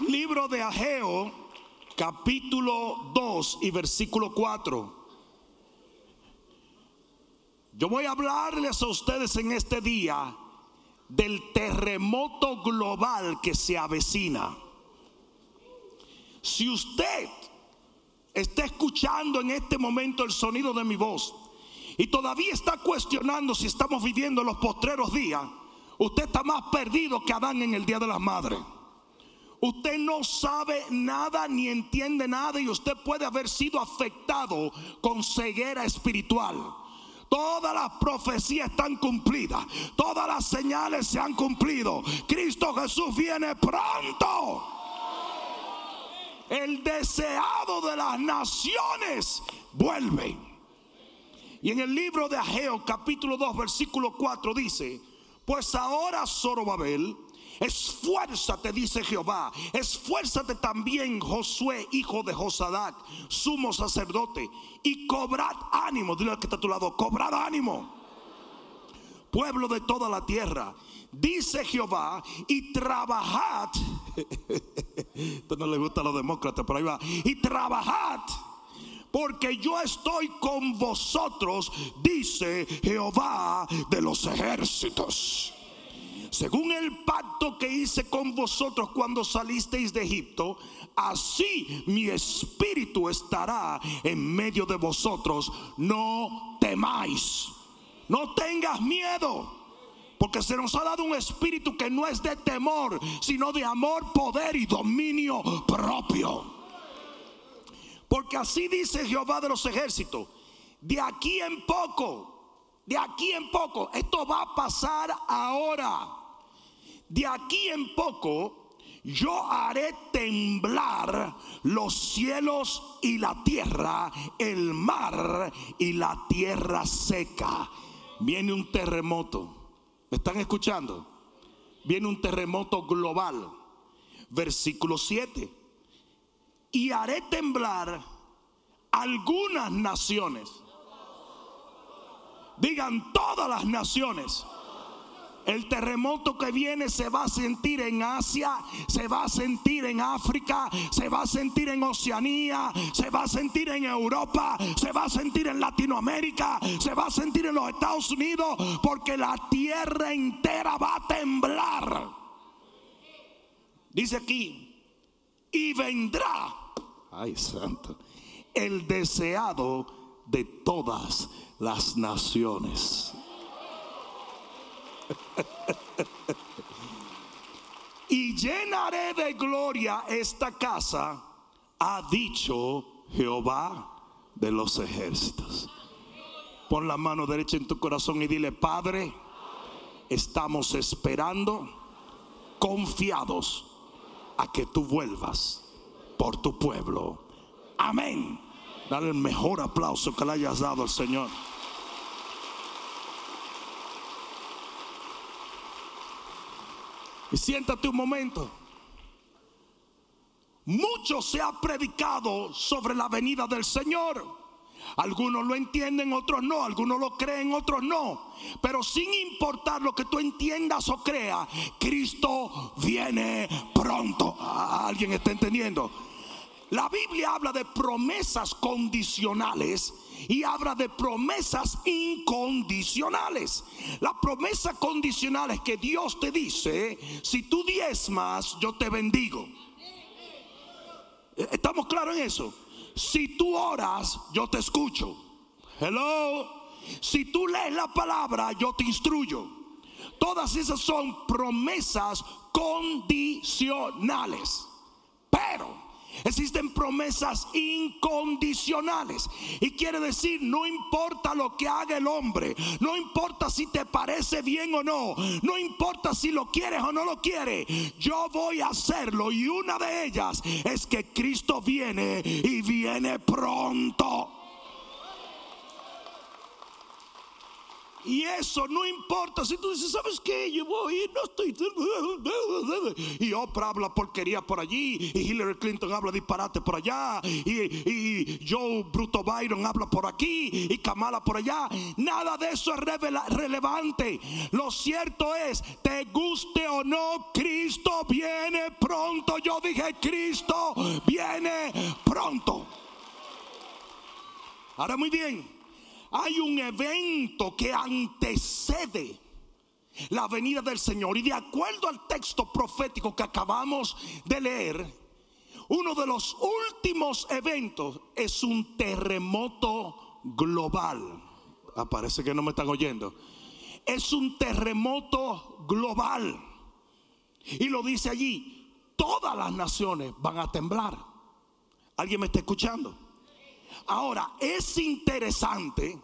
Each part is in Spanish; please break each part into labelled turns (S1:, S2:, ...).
S1: Libro de Ageo, capítulo 2 y versículo 4. Yo voy a hablarles a ustedes en este día del terremoto global que se avecina. Si usted está escuchando en este momento el sonido de mi voz y todavía está cuestionando si estamos viviendo los postreros días, usted está más perdido que Adán en el Día de las Madres. Usted no sabe nada ni entiende nada y usted puede haber sido afectado con ceguera espiritual. Todas las profecías están cumplidas. Todas las señales se han cumplido. Cristo Jesús viene pronto. El deseado de las naciones vuelve. Y en el libro de Ageo capítulo 2 versículo 4 dice, pues ahora Zorobabel Esfuérzate, dice Jehová. Esfuérzate también, Josué, hijo de Josadac, sumo sacerdote. Y cobrad ánimo. Dile al que está a tu lado: cobrad ánimo. Pueblo de toda la tierra. Dice Jehová, y trabajad. Esto no le gusta a los demócratas, pero ahí va. Y trabajad porque yo estoy con vosotros, dice Jehová de los ejércitos según el pacto que hice con vosotros cuando salisteis de Egipto, así mi espíritu estará en medio de vosotros. No temáis, no tengas miedo. Porque se nos ha dado un espíritu que no es de temor, sino de amor, poder y dominio propio. Porque así dice Jehová de los ejércitos, de aquí en poco, de aquí en poco, esto va a pasar ahora de aquí en poco yo haré temblar los cielos y la tierra, el mar y la tierra seca. Viene un terremoto. ¿Me están escuchando? Viene un terremoto global. Versículo 7. Y haré temblar algunas naciones. Digan todas las naciones el terremoto que viene se va a sentir en Asia, se va a sentir en África, se va a sentir en Oceanía, se va a sentir en Europa, se va a sentir en Latinoamérica, se va a sentir en los Estados Unidos, porque la tierra entera va a temblar. Dice aquí, y vendrá, ay santo, el deseado de todas las naciones. Y llenaré de gloria esta casa, ha dicho Jehová de los ejércitos. Pon la mano derecha en tu corazón y dile, Padre, estamos esperando, confiados a que tú vuelvas por tu pueblo. Amén. Dale el mejor aplauso que le hayas dado al Señor. Y siéntate un momento. Mucho se ha predicado sobre la venida del Señor. Algunos lo entienden, otros no. Algunos lo creen, otros no. Pero sin importar lo que tú entiendas o creas, Cristo viene pronto. ¿Alguien está entendiendo? La Biblia habla de promesas condicionales y habla de promesas incondicionales. La promesa condicional es que Dios te dice, si tú diezmas, yo te bendigo. ¿Estamos claros en eso? Si tú oras, yo te escucho. Hello. Si tú lees la palabra, yo te instruyo. Todas esas son promesas condicionales. Pero Existen promesas incondicionales. Y quiere decir, no importa lo que haga el hombre, no importa si te parece bien o no, no importa si lo quieres o no lo quieres, yo voy a hacerlo. Y una de ellas es que Cristo viene y viene pronto. Y eso no importa. Si tú dices, ¿sabes qué? Yo voy y no estoy. Y Oprah habla porquería por allí. Y Hillary Clinton habla disparate por allá. Y, Joe Bruto Byron habla por aquí. Y Kamala por allá. Nada de eso es relevante. Lo cierto es, te guste o no, Cristo viene pronto. Yo dije, Cristo viene pronto. Ahora muy bien hay un evento que antecede la venida del Señor. Y de acuerdo al texto profético que acabamos de leer, uno de los últimos eventos es un terremoto global. Ah, parece que no me están oyendo. Es un terremoto global. Y lo dice allí, todas las naciones van a temblar. ¿Alguien me está escuchando? Ahora, es interesante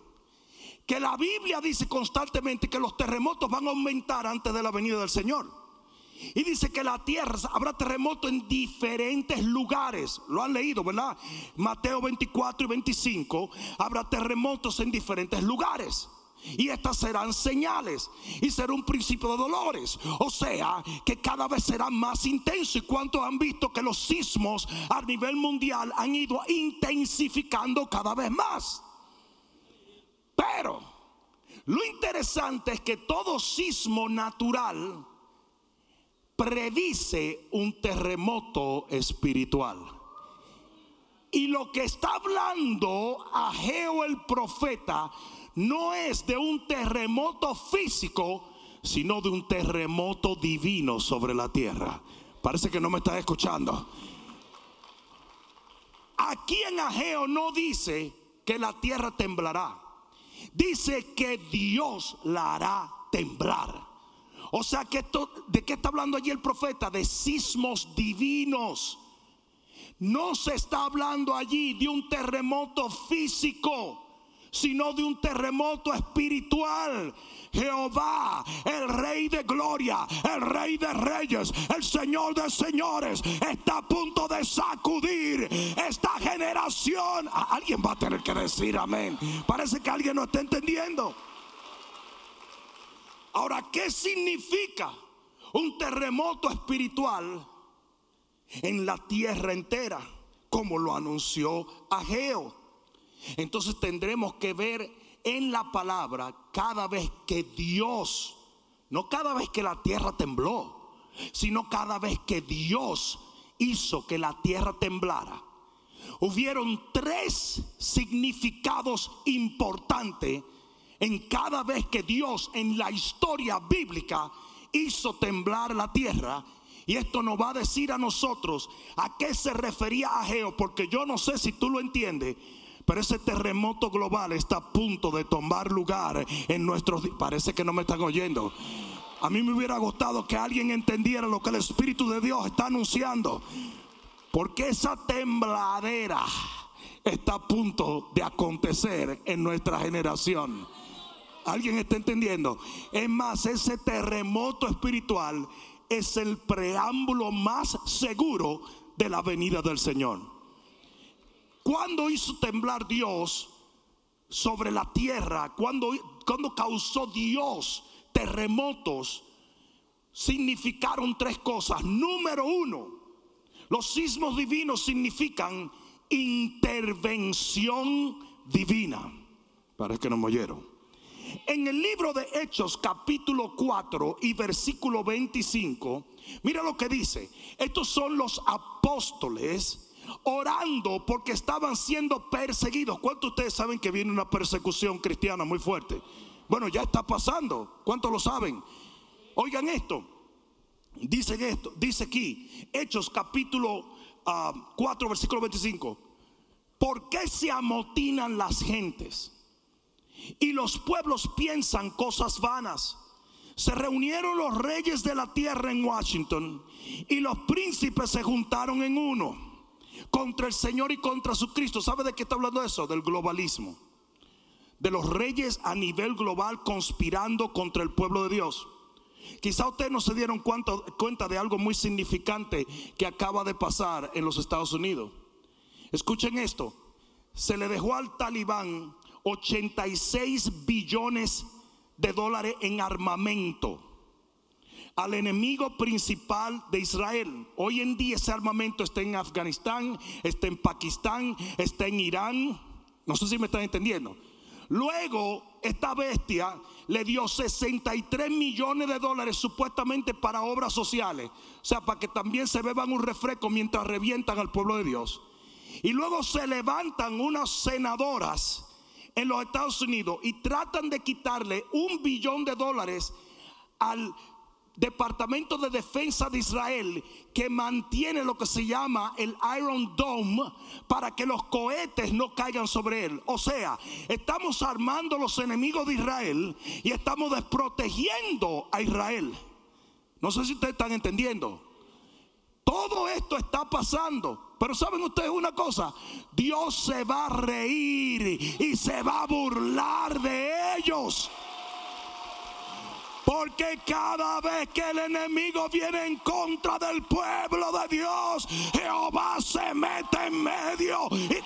S1: que la Biblia dice constantemente que los terremotos van a aumentar antes de la venida del Señor. Y dice que la tierra habrá terremotos en diferentes lugares. Lo han leído, ¿verdad? Mateo 24 y 25. Habrá terremotos en diferentes lugares. Y estas serán señales y será un principio de dolores. O sea, que cada vez será más intenso. ¿Y cuántos han visto que los sismos a nivel mundial han ido intensificando cada vez más? Pero lo interesante es que todo sismo natural predice un terremoto espiritual. Y lo que está hablando Ageo el profeta no es de un terremoto físico, sino de un terremoto divino sobre la tierra. Parece que no me está escuchando. Aquí en Ageo no dice que la tierra temblará. Dice que Dios la hará temblar. O sea que esto, ¿de qué está hablando allí el profeta? De sismos divinos. No se está hablando allí de un terremoto físico sino de un terremoto espiritual. Jehová, el Rey de Gloria, el Rey de Reyes, el Señor de Señores, está a punto de sacudir esta generación. Alguien va a tener que decir amén. Parece que alguien no está entendiendo. Ahora, ¿qué significa un terremoto espiritual en la tierra entera? Como lo anunció Ageo. Entonces tendremos que ver en la palabra cada vez que Dios, no cada vez que la tierra tembló, sino cada vez que Dios hizo que la tierra temblara. Hubieron tres significados importantes en cada vez que Dios en la historia bíblica hizo temblar la tierra. Y esto nos va a decir a nosotros a qué se refería a Geo, porque yo no sé si tú lo entiendes. Pero ese terremoto global está a punto de tomar lugar en nuestros... Parece que no me están oyendo. A mí me hubiera gustado que alguien entendiera lo que el Espíritu de Dios está anunciando. Porque esa tembladera está a punto de acontecer en nuestra generación. ¿Alguien está entendiendo? Es más, ese terremoto espiritual es el preámbulo más seguro de la venida del Señor. ¿Cuándo hizo temblar Dios sobre la tierra? ¿Cuándo, cuando causó Dios terremotos? Significaron tres cosas. Número uno, los sismos divinos significan intervención divina. Parece que no me oyeron. En el libro de Hechos capítulo 4 y versículo 25, mira lo que dice. Estos son los apóstoles orando porque estaban siendo perseguidos. ¿Cuántos de ustedes saben que viene una persecución cristiana muy fuerte? Bueno, ya está pasando. ¿Cuántos lo saben? Oigan esto. Dice esto, dice aquí, Hechos capítulo 4, ah, versículo 25. ¿Por qué se amotinan las gentes? Y los pueblos piensan cosas vanas. Se reunieron los reyes de la tierra en Washington y los príncipes se juntaron en uno contra el Señor y contra su Cristo. ¿Sabe de qué está hablando eso? Del globalismo. De los reyes a nivel global conspirando contra el pueblo de Dios. Quizá ustedes no se dieron cuenta de algo muy significante que acaba de pasar en los Estados Unidos. Escuchen esto. Se le dejó al talibán 86 billones de dólares en armamento al enemigo principal de Israel. Hoy en día ese armamento está en Afganistán, está en Pakistán, está en Irán. No sé si me están entendiendo. Luego, esta bestia le dio 63 millones de dólares supuestamente para obras sociales. O sea, para que también se beban un refresco mientras revientan al pueblo de Dios. Y luego se levantan unas senadoras en los Estados Unidos y tratan de quitarle un billón de dólares al Departamento de Defensa de Israel que mantiene lo que se llama el Iron Dome para que los cohetes no caigan sobre él. O sea, estamos armando los enemigos de Israel y estamos desprotegiendo a Israel. No sé si ustedes están entendiendo. Todo esto está pasando. Pero saben ustedes una cosa, Dios se va a reír y se va a burlar de ellos. Porque cada vez que el enemigo viene en contra del pueblo de Dios, Jehová se mete en medio. Y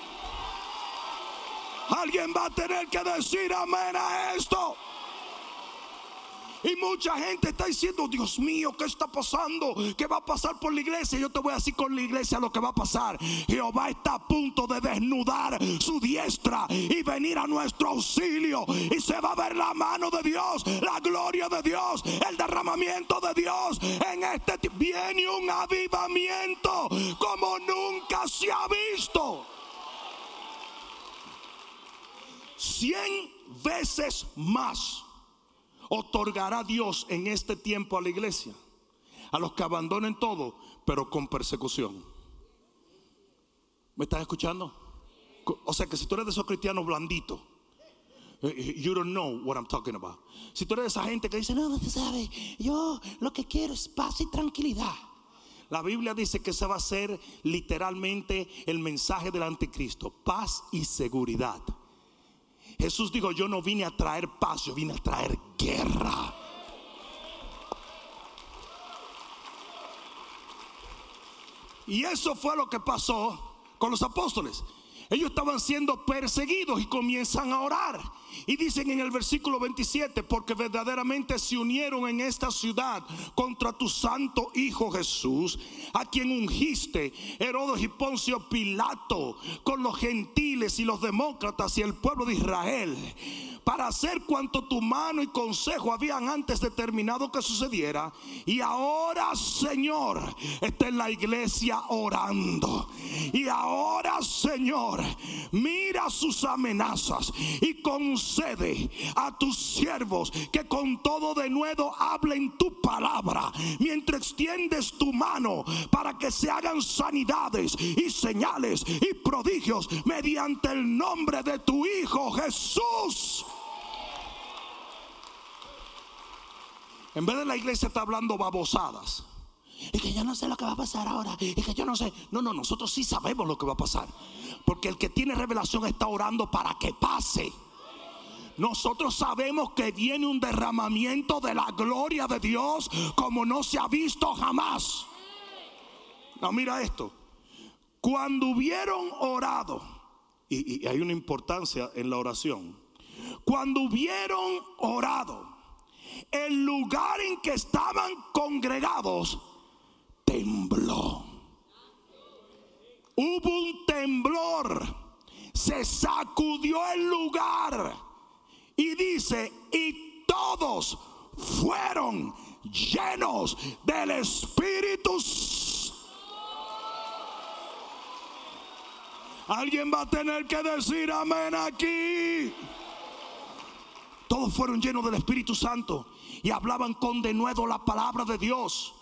S1: alguien va a tener que decir amén a esto. Y mucha gente está diciendo, Dios mío, ¿qué está pasando? ¿Qué va a pasar por la iglesia? Yo te voy a decir con la iglesia lo que va a pasar. Jehová está a punto de desnudar su diestra y venir a nuestro auxilio. Y se va a ver la mano de Dios, la gloria de Dios, el derramamiento de Dios. En este viene un avivamiento como nunca se ha visto. Cien veces más otorgará Dios en este tiempo a la iglesia? A los que abandonen todo, pero con persecución. ¿Me estás escuchando? O sea que si tú eres de esos cristianos blanditos, eh, eh, you don't know what I'm talking about. Si tú eres de esa gente que dice, no, no sabes, yo lo que quiero es paz y tranquilidad. La Biblia dice que ese va a ser literalmente el mensaje del anticristo, paz y seguridad. Jesús dijo, yo no vine a traer paz, yo vine a traer guerra. Y eso fue lo que pasó con los apóstoles. Ellos estaban siendo perseguidos y comienzan a orar. Y dicen en el versículo 27, porque verdaderamente se unieron en esta ciudad contra tu santo Hijo Jesús, a quien ungiste Herodes y Poncio Pilato, con los gentiles y los demócratas y el pueblo de Israel para hacer cuanto tu mano y consejo habían antes determinado que sucediera. Y ahora, Señor, está en la iglesia orando. Y ahora, Señor, mira sus amenazas y concede a tus siervos que con todo de nuevo hablen tu palabra mientras extiendes tu mano para que se hagan sanidades y señales y prodigios mediante el nombre de tu Hijo Jesús. En vez de la iglesia está hablando babosadas. Y que yo no sé lo que va a pasar ahora. Y que yo no sé. No, no, nosotros sí sabemos lo que va a pasar. Porque el que tiene revelación está orando para que pase. Nosotros sabemos que viene un derramamiento de la gloria de Dios como no se ha visto jamás. No, mira esto. Cuando hubieron orado, y, y hay una importancia en la oración. Cuando hubieron orado el lugar en que estaban congregados tembló. Hubo un temblor, se sacudió el lugar y dice, y todos fueron llenos del Espíritu. Alguien va a tener que decir amén aquí. Todos fueron llenos del Espíritu Santo y hablaban con denuedo la palabra de Dios.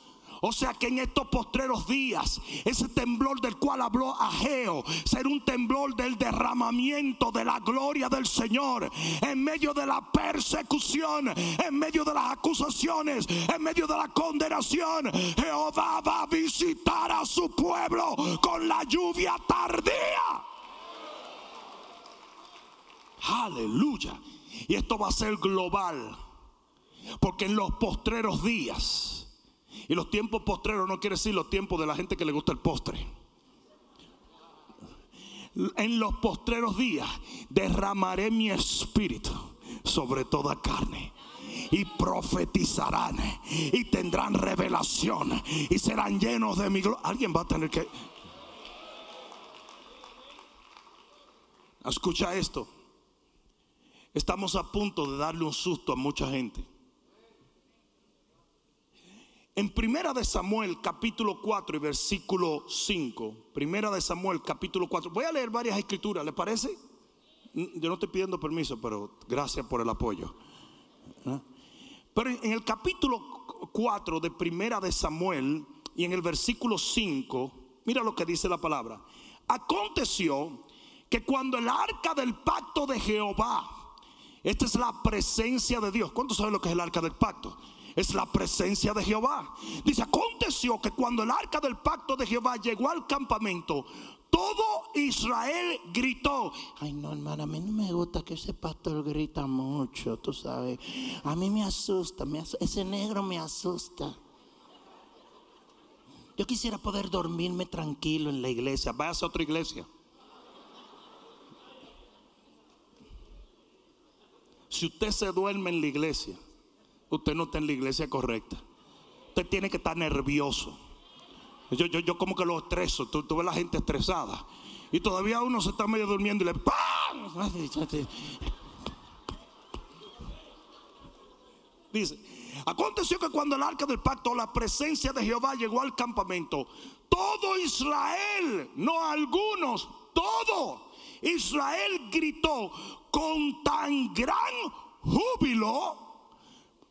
S1: O sea que en estos postreros días, ese temblor del cual habló Ageo, será un temblor del derramamiento de la gloria del Señor en medio de la persecución, en medio de las acusaciones, en medio de la condenación. Jehová va a visitar a su pueblo con la lluvia tardía. Aleluya. Y esto va a ser global. Porque en los postreros días, y los tiempos postreros no quiere decir los tiempos de la gente que le gusta el postre. En los postreros días derramaré mi espíritu sobre toda carne. y profetizarán y tendrán revelación y serán llenos de mi gloria. Alguien va a tener que... Escucha esto. Estamos a punto de darle un susto a mucha gente. En Primera de Samuel capítulo 4 y versículo 5, Primera de Samuel capítulo 4, voy a leer varias escrituras, ¿le parece? Yo no estoy pidiendo permiso, pero gracias por el apoyo. ¿Ah? Pero en el capítulo 4 de Primera de Samuel y en el versículo 5, mira lo que dice la palabra. Aconteció que cuando el arca del pacto de Jehová, esta es la presencia de Dios. ¿Cuántos saben lo que es el arca del pacto? es la presencia de Jehová. Dice, aconteció que cuando el arca del pacto de Jehová llegó al campamento, todo Israel gritó. Ay, no, hermana, a mí no me gusta que ese pastor grita mucho, tú sabes. A mí me asusta, ese negro me asusta. Yo quisiera poder dormirme tranquilo en la iglesia. Vaya a otra iglesia. Si usted se duerme en la iglesia, usted no está en la iglesia correcta. Usted tiene que estar nervioso. Yo, yo, yo como que lo estreso. Tú, ves la gente estresada. Y todavía uno se está medio durmiendo y le ¡pam! Dice, aconteció que cuando el arca del pacto, la presencia de Jehová llegó al campamento, todo Israel, no algunos, todo Israel gritó con tan gran júbilo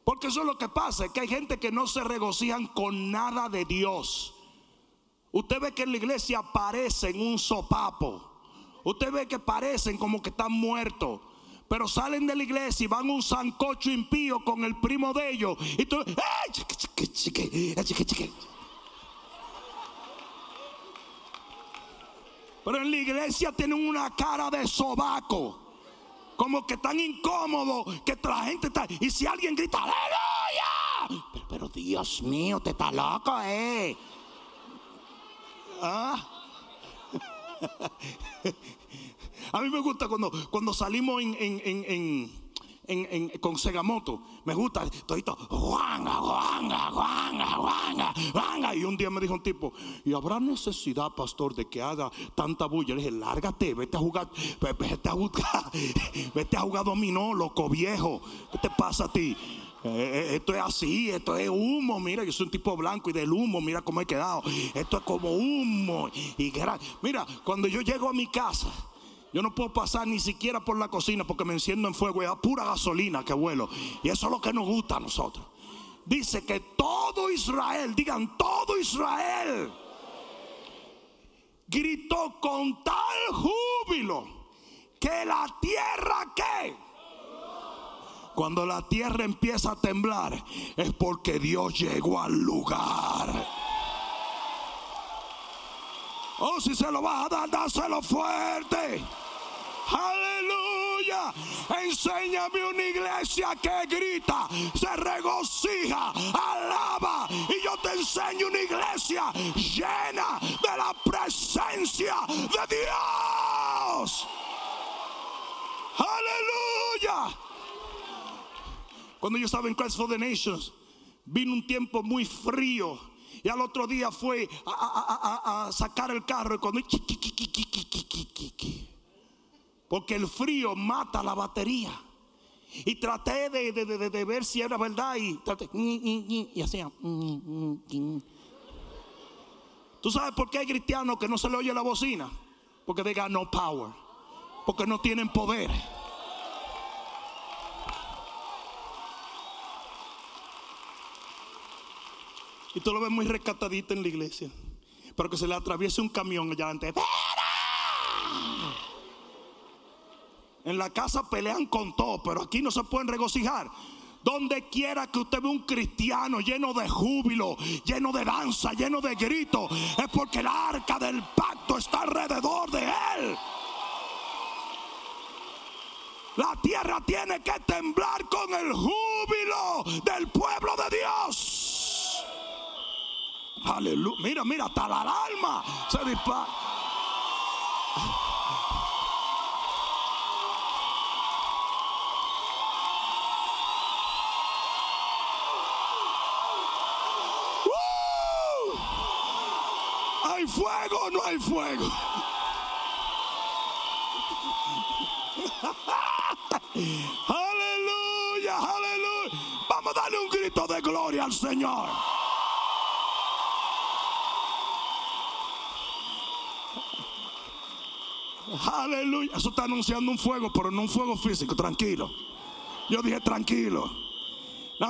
S1: porque eso es lo que pasa, que hay gente que no se regocijan con nada de Dios. Usted ve que en la iglesia parecen un sopapo. Usted ve que parecen como que están muertos. Pero salen de la iglesia y van un sancocho impío con el primo de ellos. Y tú, Pero en la iglesia tienen una cara de sobaco como que tan incómodo que la gente está. Y si alguien grita, ¡Aleluya! Pero, Dios mío, te está loco, eh. ¿Ah? A mí me gusta cuando, cuando salimos en, en, en con Segamoto. Me gusta, todito, guanga, guanga, guanga, guanga, guanga. Y un día me dijo un tipo, ¿y habrá necesidad, pastor, de que haga tanta bulla? Le dije, lárgate, vete a jugar, vete a jugar, vete a jugar dominó, loco viejo. ¿Qué te pasa a ti? Eh, eh, esto es así, esto es humo. Mira, yo soy un tipo blanco y del humo, mira cómo he quedado. Esto es como humo. Y mira, cuando yo llego a mi casa, yo no puedo pasar ni siquiera por la cocina porque me enciendo en fuego a pura gasolina que vuelo. Y eso es lo que nos gusta a nosotros. Dice que todo Israel, digan todo Israel, gritó con tal júbilo que la tierra que cuando la tierra empieza a temblar es porque Dios llegó al lugar. Oh, si se lo vas a dar, dáselo fuerte. Aleluya. Enséñame una iglesia que grita, se regocija, alaba. Y yo te enseño una iglesia llena de la presencia de Dios. Aleluya. Cuando yo estaba en Christ for the Nations, vino un tiempo muy frío. Y al otro día fue a, sacar el carro y cuando porque el frío mata la batería. Y traté de, ver si era verdad y traté, y hacía. ¿Tú sabes por qué hay cristianos que no se le oye la bocina? Porque digan no power. Porque no tienen poder. Y tú lo ves muy rescatadito en la iglesia. Pero que se le atraviese un camión allá antes. En la casa pelean con todo, pero aquí no se pueden regocijar. Donde quiera que usted ve un cristiano lleno de júbilo, lleno de danza, lleno de grito, es porque el arca del pacto está alrededor de él. La tierra tiene que temblar con el júbilo del pueblo de Dios. Aleluya. Mira, mira, hasta la alma se dispara. Hay fuego, no hay fuego. aleluya, aleluya. Vamos a darle un grito de gloria al Señor. Aleluya. Eso está anunciando un fuego, pero no un fuego físico. Tranquilo. Yo dije tranquilo.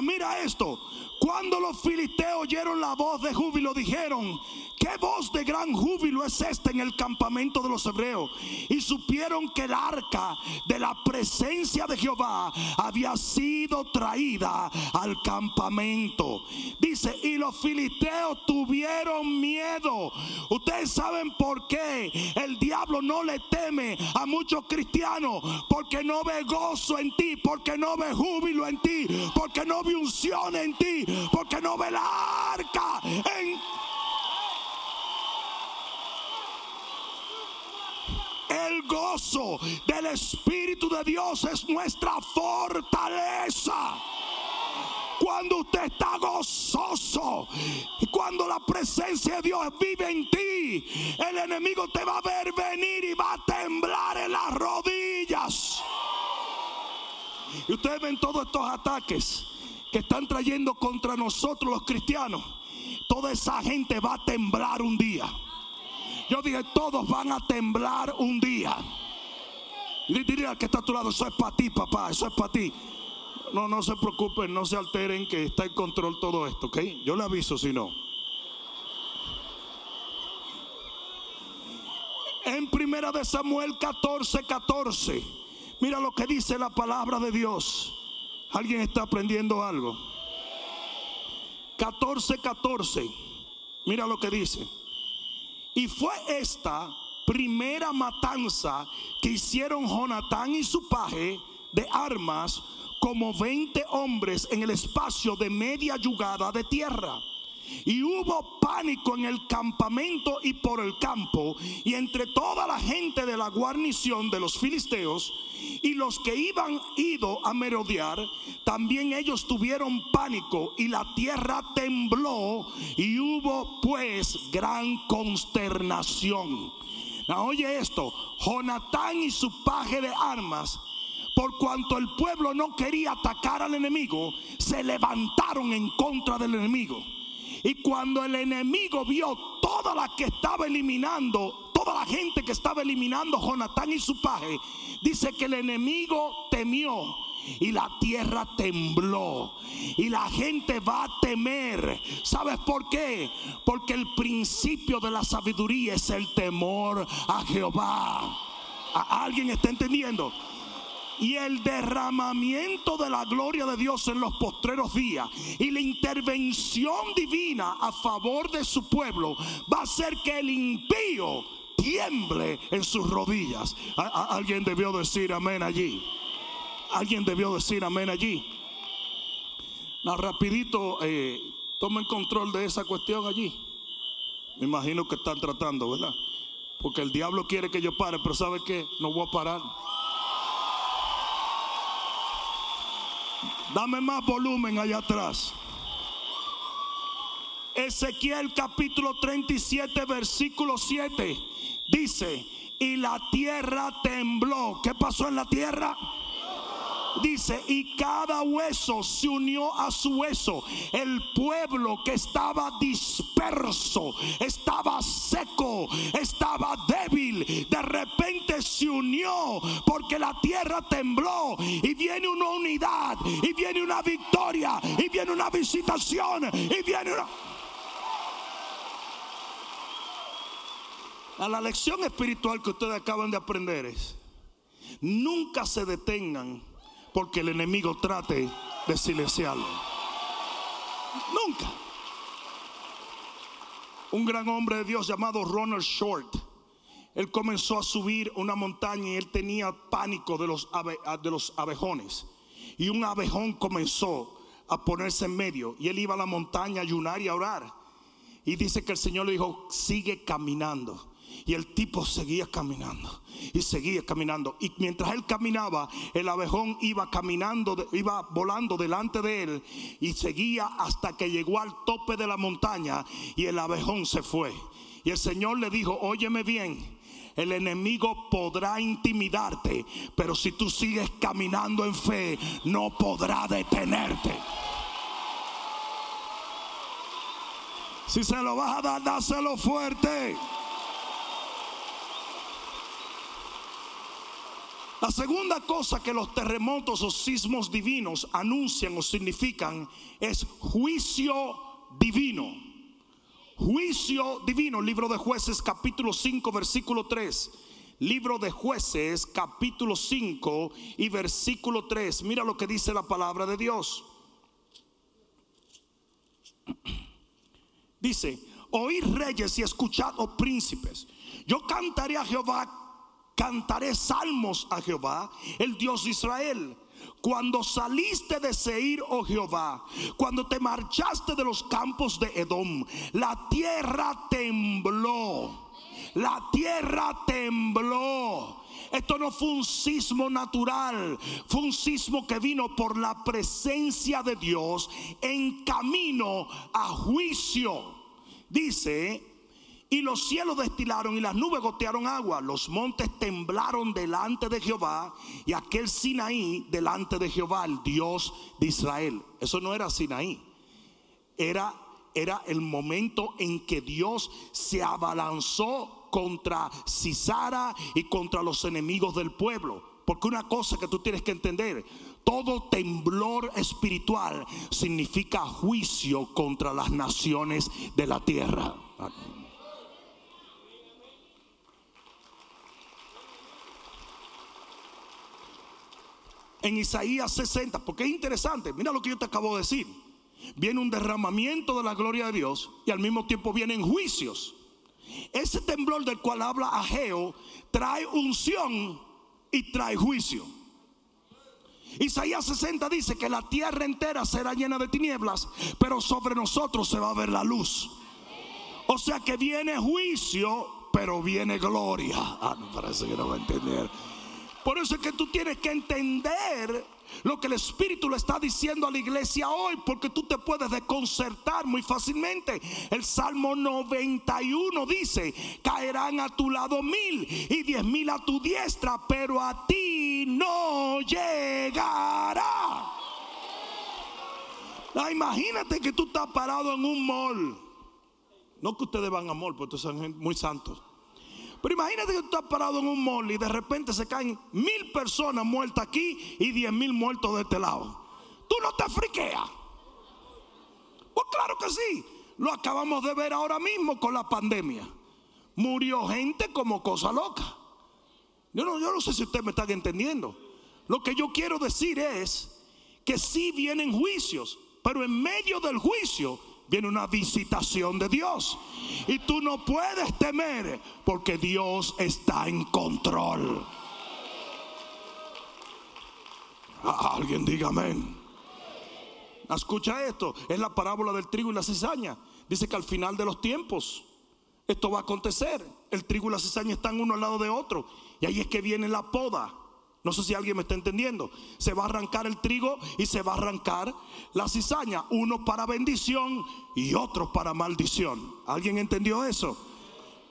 S1: mira esto. Cuando los filisteos oyeron la voz de júbilo, dijeron: ¿Qué voz de gran júbilo es esta en el campamento de los hebreos? Y supieron que el arca de la presencia de Jehová había sido traída al campamento. Dice, y los filisteos tuvieron miedo. Ustedes saben por qué el diablo no le teme a muchos cristianos. Porque no ve gozo en ti, porque no ve júbilo en ti, porque no ve unción en ti, porque no ve la arca en El gozo del Espíritu de Dios es nuestra fortaleza. Cuando usted está gozoso y cuando la presencia de Dios vive en ti, el enemigo te va a ver venir y va a temblar en las rodillas. Y ustedes ven todos estos ataques que están trayendo contra nosotros los cristianos. Toda esa gente va a temblar un día. Yo dije, todos van a temblar un día. Diría que está a tu lado, eso es para ti, papá, eso es para ti. No, no se preocupen, no se alteren, que está en control todo esto, ¿ok? Yo le aviso si no. En primera de Samuel 14, 14, mira lo que dice la palabra de Dios. ¿Alguien está aprendiendo algo? 14, 14, mira lo que dice. Y fue esta primera matanza que hicieron Jonatán y su paje de armas como 20 hombres en el espacio de media yugada de tierra. Y hubo pánico en el campamento y por el campo, y entre toda la gente de la guarnición de los filisteos, y los que iban ido a merodear, también ellos tuvieron pánico, y la tierra tembló, y hubo pues gran consternación. oye esto, Jonatán y su paje de armas por cuanto el pueblo no quería atacar al enemigo, se levantaron en contra del enemigo. Y cuando el enemigo vio toda la que estaba eliminando, toda la gente que estaba eliminando Jonatán y su paje, dice que el enemigo temió y la tierra tembló y la gente va a temer. ¿Sabes por qué? Porque el principio de la sabiduría es el temor a Jehová. ¿Alguien está entendiendo? Y el derramamiento de la gloria de Dios en los postreros días y la intervención divina a favor de su pueblo va a hacer que el impío tiemble en sus rodillas. alguien debió decir amén allí. Alguien debió decir amén allí. No, rapidito, eh, tomen control de esa cuestión allí. Me imagino que están tratando, ¿verdad? Porque el diablo quiere que yo pare, pero ¿sabe qué? No voy a parar. Dame más volumen allá atrás. Ezequiel capítulo 37, versículo 7 dice, y la tierra tembló. ¿Qué pasó en la tierra? Dice, y cada hueso se unió a su hueso. El pueblo que estaba disperso, estaba seco, estaba débil, de repente se unió porque la tierra tembló y viene una unidad, y viene una victoria, y viene una visitación, y viene una... A la lección espiritual que ustedes acaban de aprender es, nunca se detengan porque el enemigo trate de silenciarlo. Nunca. Un gran hombre de Dios llamado Ronald Short, él comenzó a subir una montaña y él tenía pánico de los, de los abejones. Y un abejón comenzó a ponerse en medio y él iba a la montaña a ayunar y a orar. Y dice que el Señor le dijo, sigue caminando. Y el tipo seguía caminando y seguía caminando. Y mientras él caminaba, el abejón iba caminando, iba volando delante de él y seguía hasta que llegó al tope de la montaña y el abejón se fue. Y el Señor le dijo, óyeme bien, el enemigo podrá intimidarte, pero si tú sigues caminando en fe, no podrá detenerte. Si se lo vas a dar, dáselo fuerte. La segunda cosa que los terremotos o sismos divinos anuncian o significan es juicio divino. Juicio divino, libro de jueces capítulo 5 versículo 3. Libro de jueces capítulo 5 y versículo 3. Mira lo que dice la palabra de Dios. Dice, oíd reyes y escuchad, oh príncipes. Yo cantaré a Jehová cantaré salmos a Jehová, el Dios de Israel. Cuando saliste de Seir, oh Jehová, cuando te marchaste de los campos de Edom, la tierra tembló. La tierra tembló. Esto no fue un sismo natural, fue un sismo que vino por la presencia de Dios en camino a juicio. Dice y los cielos destilaron y las nubes gotearon agua. Los montes temblaron delante de Jehová y aquel Sinaí delante de Jehová, el Dios de Israel. Eso no era Sinaí. Era, era el momento en que Dios se abalanzó contra Cisara y contra los enemigos del pueblo. Porque una cosa que tú tienes que entender, todo temblor espiritual significa juicio contra las naciones de la tierra. En Isaías 60, porque es interesante, mira lo que yo te acabo de decir. Viene un derramamiento de la gloria de Dios y al mismo tiempo vienen juicios. Ese temblor del cual habla Ageo trae unción y trae juicio. Isaías 60 dice que la tierra entera será llena de tinieblas, pero sobre nosotros se va a ver la luz. O sea que viene juicio, pero viene gloria. Ah, no parece que no va a entender. Por eso es que tú tienes que entender lo que el Espíritu le está diciendo a la iglesia hoy, porque tú te puedes desconcertar muy fácilmente. El Salmo 91 dice, caerán a tu lado mil y diez mil a tu diestra, pero a ti no llegará. Ah, imagínate que tú estás parado en un mall. No que ustedes van a mall, porque ustedes son muy santos. Pero imagínate que tú estás parado en un mall y de repente se caen mil personas muertas aquí y diez mil muertos de este lado. Tú no te friqueas. Pues claro que sí. Lo acabamos de ver ahora mismo con la pandemia. Murió gente como cosa loca. Yo no, yo no sé si ustedes me están entendiendo. Lo que yo quiero decir es que sí vienen juicios, pero en medio del juicio viene una visitación de Dios. Y tú no puedes temer porque Dios está en control. Ah, alguien diga amén. Escucha esto, es la parábola del trigo y la cizaña. Dice que al final de los tiempos esto va a acontecer. El trigo y la cizaña están uno al lado de otro. Y ahí es que viene la poda. No sé si alguien me está entendiendo. Se va a arrancar el trigo y se va a arrancar la cizaña. Uno para bendición y otro para maldición. ¿Alguien entendió eso?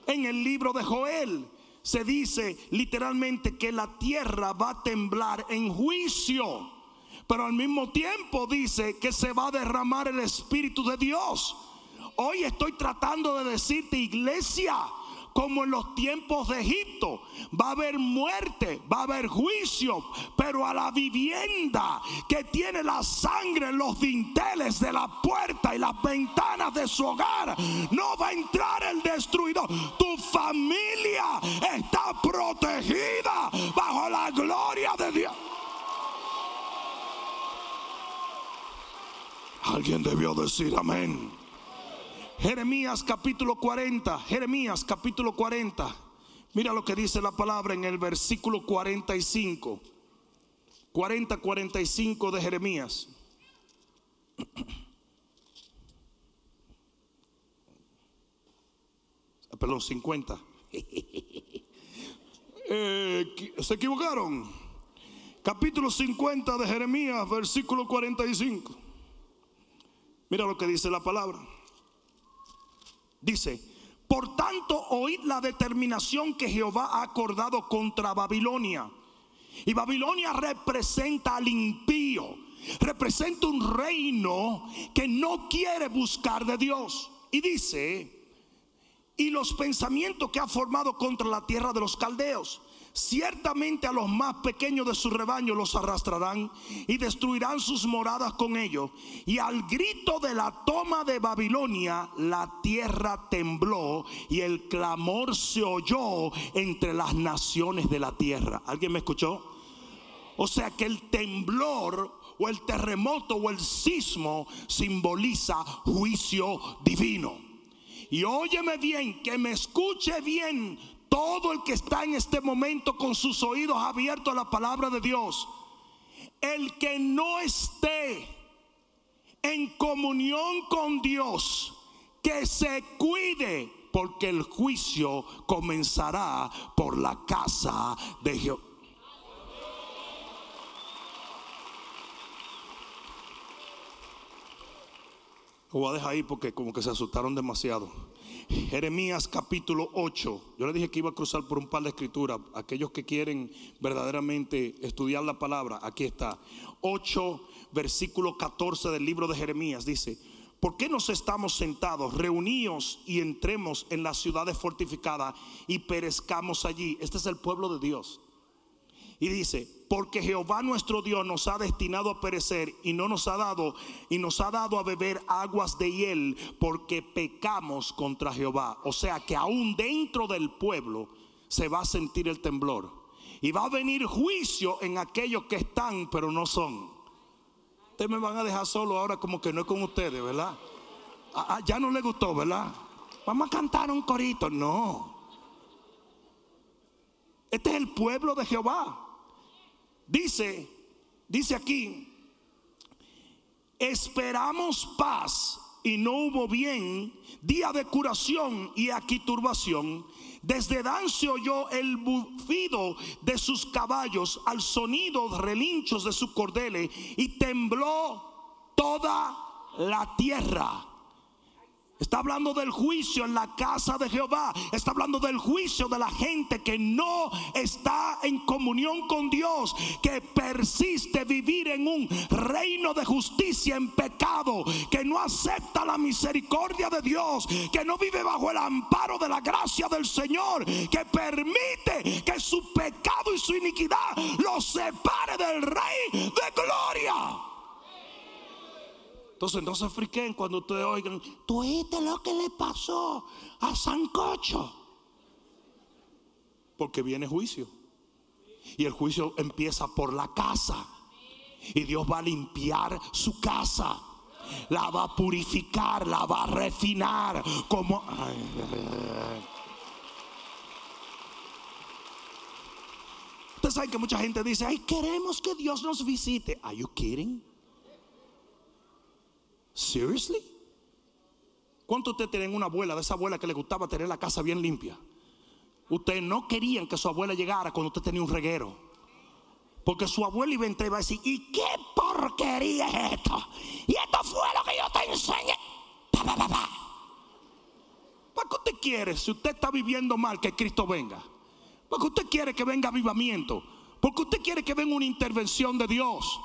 S1: En el libro de Joel se dice literalmente que la tierra va a temblar en juicio. Pero al mismo tiempo dice que se va a derramar el Espíritu de Dios. Hoy estoy tratando de decirte, iglesia, como en los tiempos de Egipto. Va a haber muerte, va a haber juicio, pero a la vivienda que tiene la sangre en los dinteles de la puerta y las ventanas de su hogar, no va a entrar el destruidor. Tu familia está protegida bajo la gloria de Dios. Alguien debió decir amén. Jeremías capítulo 40, Jeremías capítulo 40. Mira lo que dice la palabra en el versículo 45. 40, 45 de Jeremías. Perdón, 50. Eh, se equivocaron. Capítulo 50 de Jeremías, versículo 45. Mira lo que dice la palabra. Dice, por tanto, oíd la determinación que Jehová ha acordado contra Babilonia. Y Babilonia representa al impío, representa un reino que no quiere buscar de Dios. Y dice, y los pensamientos que ha formado contra la tierra de los caldeos. Ciertamente a los más pequeños de su rebaño los arrastrarán y destruirán sus moradas con ellos. Y al grito de la toma de Babilonia, la tierra tembló y el clamor se oyó entre las naciones de la tierra. ¿Alguien me escuchó? O sea que el temblor o el terremoto o el sismo simboliza juicio divino. Y óyeme bien, que me escuche bien todo el que está en este momento con sus oídos abiertos a la palabra de Dios. El que no esté en comunión con Dios, que se cuide, porque el juicio comenzará por la casa de Jehová. Lo voy a dejar ahí porque como que se asustaron demasiado. Jeremías capítulo 8. Yo le dije que iba a cruzar por un par de escrituras. Aquellos que quieren verdaderamente estudiar la palabra, aquí está. 8, versículo 14 del libro de Jeremías. Dice, ¿por qué nos estamos sentados, reunidos y entremos en las ciudades fortificadas y perezcamos allí? Este es el pueblo de Dios. Y dice, porque Jehová nuestro Dios nos ha destinado a perecer y no nos ha dado y nos ha dado a beber aguas de hiel porque pecamos contra Jehová. O sea que aún dentro del pueblo se va a sentir el temblor y va a venir juicio en aquellos que están pero no son. Ustedes me van a dejar solo ahora como que no es con ustedes, ¿verdad? Ah, ah, ya no le gustó, ¿verdad? Vamos a cantar un corito. No. Este es el pueblo de Jehová. Dice, dice aquí, esperamos paz y no hubo bien, día de curación y aquí turbación. Desde Dan se oyó el bufido de sus caballos, al sonido relinchos de sus cordeles, y tembló toda la tierra. Está hablando del juicio en la casa de Jehová. Está hablando del juicio de la gente que no está en comunión con Dios. Que persiste vivir en un reino de justicia en pecado. Que no acepta la misericordia de Dios. Que no vive bajo el amparo de la gracia del Señor. Que permite que su pecado y su iniquidad los separe del Rey de gloria. Entonces no se friquen cuando ustedes oigan, tú oíste lo que le pasó a Sancocho. Porque viene juicio. Y el juicio empieza por la casa. Y Dios va a limpiar su casa. La va a purificar, la va a refinar. Como... Ustedes saben que mucha gente dice, ay, queremos que Dios nos visite. Are you kidding? Seriously? ¿Cuánto ustedes tienen una abuela de esa abuela que le gustaba tener la casa bien limpia? Ustedes no querían que su abuela llegara cuando usted tenía un reguero. Porque su abuela iba a entrar y iba a decir, ¿y qué porquería es esto? Y esto fue lo que yo te enseñé. ¿Para qué usted quiere, si usted está viviendo mal, que Cristo venga? ¿Para qué usted quiere que venga avivamiento? Porque usted quiere que venga una intervención de Dios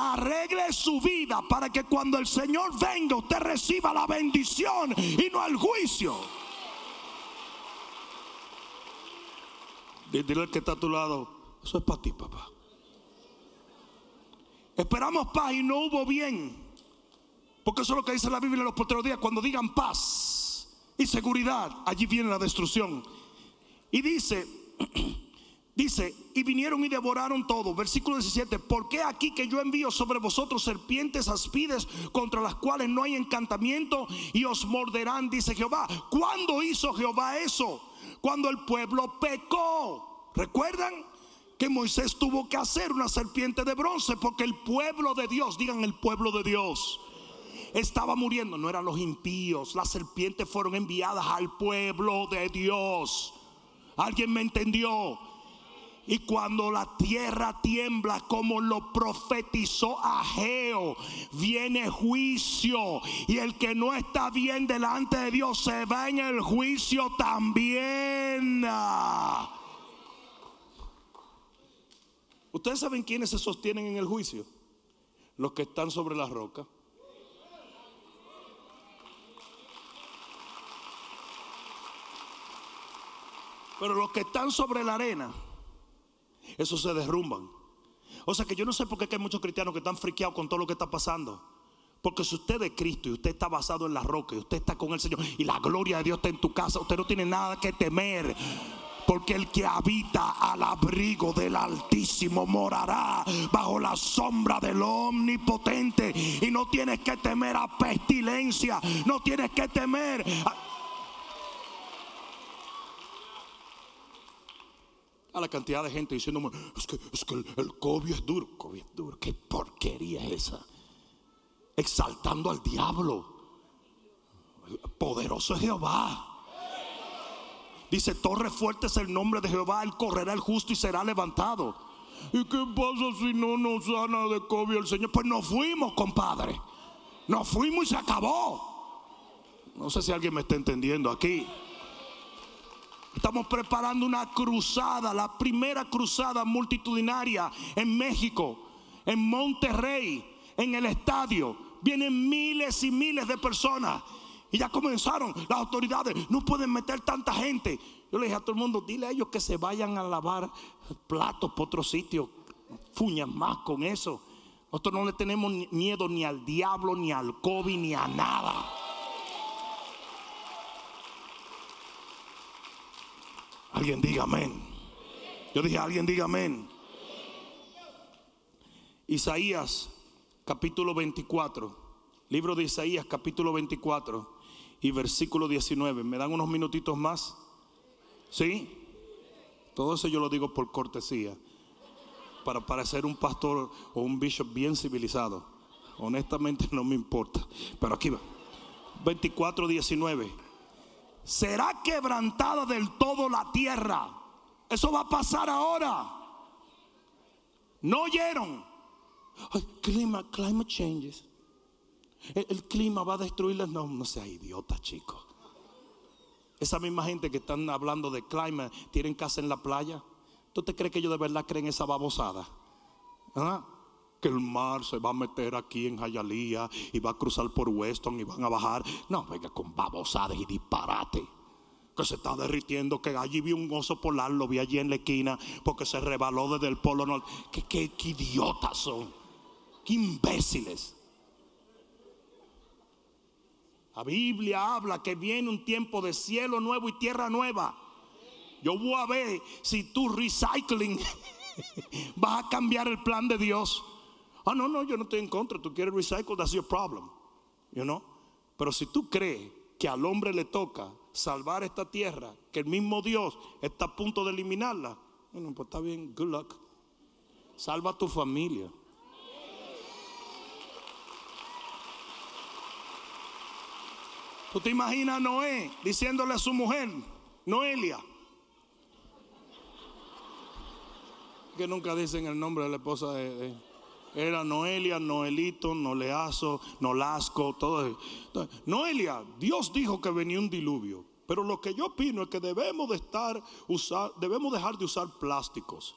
S1: arregle su vida para que cuando el Señor venga usted reciba la bendición y no el juicio. Dile al que está a tu lado, eso es para ti, papá. Esperamos paz y no hubo bien. Porque eso es lo que dice la Biblia en los posteriores días. Cuando digan paz y seguridad, allí viene la destrucción. Y dice, Dice, y vinieron y devoraron todo. Versículo 17, ¿por qué aquí que yo envío sobre vosotros serpientes aspides contra las cuales no hay encantamiento y os morderán? Dice Jehová. ¿Cuándo hizo Jehová eso? Cuando el pueblo pecó. ¿Recuerdan? Que Moisés tuvo que hacer una serpiente de bronce porque el pueblo de Dios, digan el pueblo de Dios estaba muriendo no eran los impíos, las serpientes fueron enviadas al pueblo de Dios. ¿Alguien me entendió? Y cuando la tierra tiembla como lo profetizó Ageo, viene juicio. Y el que no está bien delante de Dios se va en el juicio también. ¿Ustedes saben quiénes se sostienen en el juicio? Los que están sobre la roca. Pero los que están sobre la arena, esos se derrumban. O sea que yo no sé por qué hay muchos cristianos que están friqueados con todo lo que está pasando. Porque si usted es Cristo y usted está basado en la roca y usted está con el Señor y la gloria de Dios está en tu casa, usted no tiene nada que temer. Porque el que habita al abrigo del Altísimo morará bajo la sombra del Omnipotente. Y no tienes que temer a pestilencia, no tienes que temer a a la cantidad de gente diciéndome, es que, es que el, COVID es duro, COVID es duro, qué porquería es esa. Exaltando al diablo. Poderoso es Jehová. Dice, torre fuerte es el nombre de Jehová, él correrá el justo y será levantado. ¿Y qué pasa si no nos sana de COVID el Señor? Pues nos fuimos, compadre. Nos fuimos y se acabó. No sé si alguien me está entendiendo aquí. Estamos preparando una cruzada, la primera cruzada multitudinaria en México, en Monterrey, en el estadio. Vienen miles y miles de personas. Y ya comenzaron las autoridades. No pueden meter tanta gente. Yo le dije a todo el mundo, dile a ellos que se vayan a lavar platos por otro sitio. Fuñan más con eso. Nosotros no le tenemos miedo ni al diablo, ni al COVID, ni a nada. Alguien diga amén. Yo dije, alguien diga amén. Isaías capítulo 24. Libro de Isaías capítulo 24 y versículo 19. ¿Me dan unos minutitos más? ¿Sí? Todo eso yo lo digo por cortesía. Para parecer un pastor o un bishop bien civilizado. Honestamente no me importa. Pero aquí va. 24, 19 será quebrantada del todo la tierra. Eso va a pasar ahora. No oyeron. clima, climate changes. El, clima va a destruirlas. No, no sea idiota, chicos. Esa misma gente que están hablando de clima, tienen casa en la playa. ¿Tú te crees que ellos de verdad creen esa babosada? ¿Ah? Que el mar se va a meter aquí en Jayalía y va a cruzar por Weston y van a bajar. No, venga con babosadas y disparate. Que se está derritiendo, que allí vi un oso polar, lo vi allí en la esquina porque se rebaló desde el polo norte. ¿Qué, qué, qué idiotas son? Qué imbéciles. La Biblia habla que viene un tiempo de cielo nuevo y tierra nueva. Yo voy a ver si tu recycling va a cambiar el plan de Dios. Ah, no, no, yo no estoy en contra. Tú quieres recycle, that's your problem. You know? Pero si tú crees que al hombre le toca salvar esta tierra, que el mismo Dios está a punto de eliminarla, bueno, pues está bien, good luck. Salva a tu familia. ¿Tú te imaginas a Noé diciéndole a su mujer, Noelia? Que nunca dicen el nombre de la esposa de era Noelia, Noelito, Noleazo, Nolasco, todo. Noelia, Dios dijo que venía un diluvio. Pero lo que yo opino es que debemos de estar debemos dejar de usar plásticos.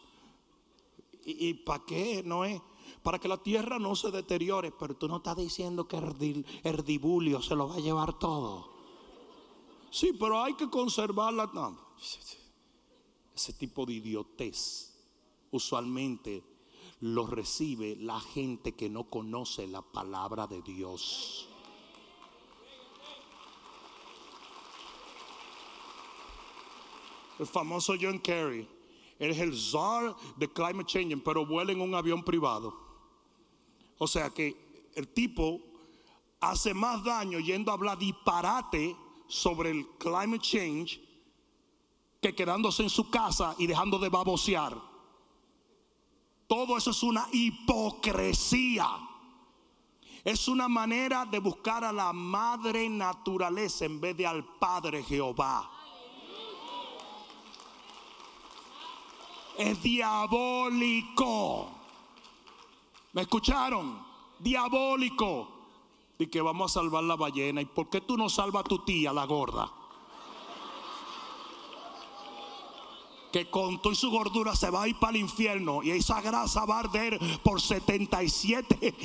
S1: ¿Y, para qué, Noé? Para que la tierra no se deteriore. Pero tú no estás diciendo que el, erdibulio se lo va a llevar todo. Sí, pero hay que conservarla. ese tipo de idiotez usualmente lo recibe la gente que no conoce la palabra de Dios. El famoso John Kerry, él es el czar de climate change, pero vuela en un avión privado. O sea que el tipo hace más daño yendo a hablar disparate sobre el climate change que quedándose en su casa y dejando de babosear. Todo eso es una hipocresía. Es una manera de buscar a la madre naturaleza en vez de al Padre Jehová. Es diabólico. ¿Me escucharon? Diabólico. Y que vamos a salvar la ballena. ¿Y por qué tú no salvas a tu tía, la gorda? Que con toda su gordura se va a ir para el infierno y esa grasa va a arder por 77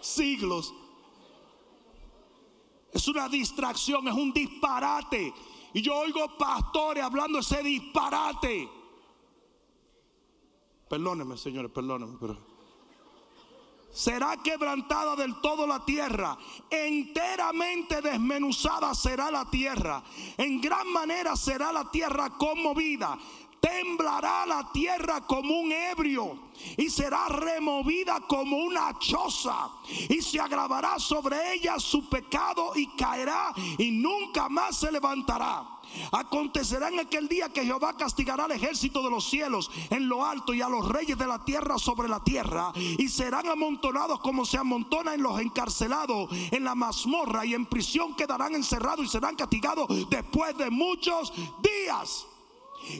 S1: siglos. Es una distracción, es un disparate. Y yo oigo pastores hablando ese disparate. Perdónenme, señores, perdónenme, pero será quebrantada del todo la tierra, enteramente desmenuzada será la tierra, en gran manera será la tierra conmovida, temblará la tierra como un ebrio y será removida como una choza y se agravará sobre ella su pecado y caerá y nunca más se levantará. Acontecerá en aquel día que Jehová castigará al ejército de los cielos en lo alto y a los reyes de la tierra sobre la tierra. Y serán amontonados como se amontonan los encarcelados en la mazmorra y en prisión quedarán encerrados y serán castigados después de muchos días